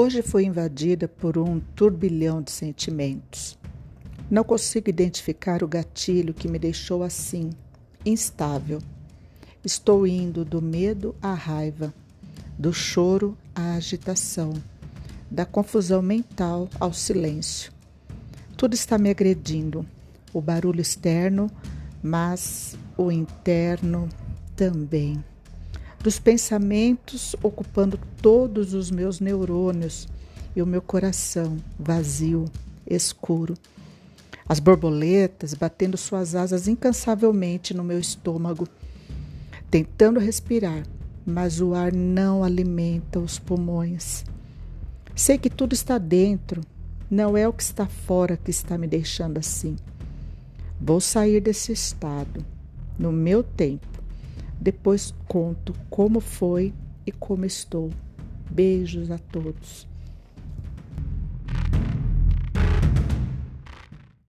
Hoje fui invadida por um turbilhão de sentimentos. Não consigo identificar o gatilho que me deixou assim, instável. Estou indo do medo à raiva, do choro à agitação, da confusão mental ao silêncio. Tudo está me agredindo, o barulho externo, mas o interno também dos pensamentos ocupando todos os meus neurônios e o meu coração vazio, escuro. As borboletas batendo suas asas incansavelmente no meu estômago, tentando respirar, mas o ar não alimenta os pulmões. Sei que tudo está dentro, não é o que está fora que está me deixando assim. Vou sair desse estado, no meu tempo depois conto como foi e como estou. Beijos a todos.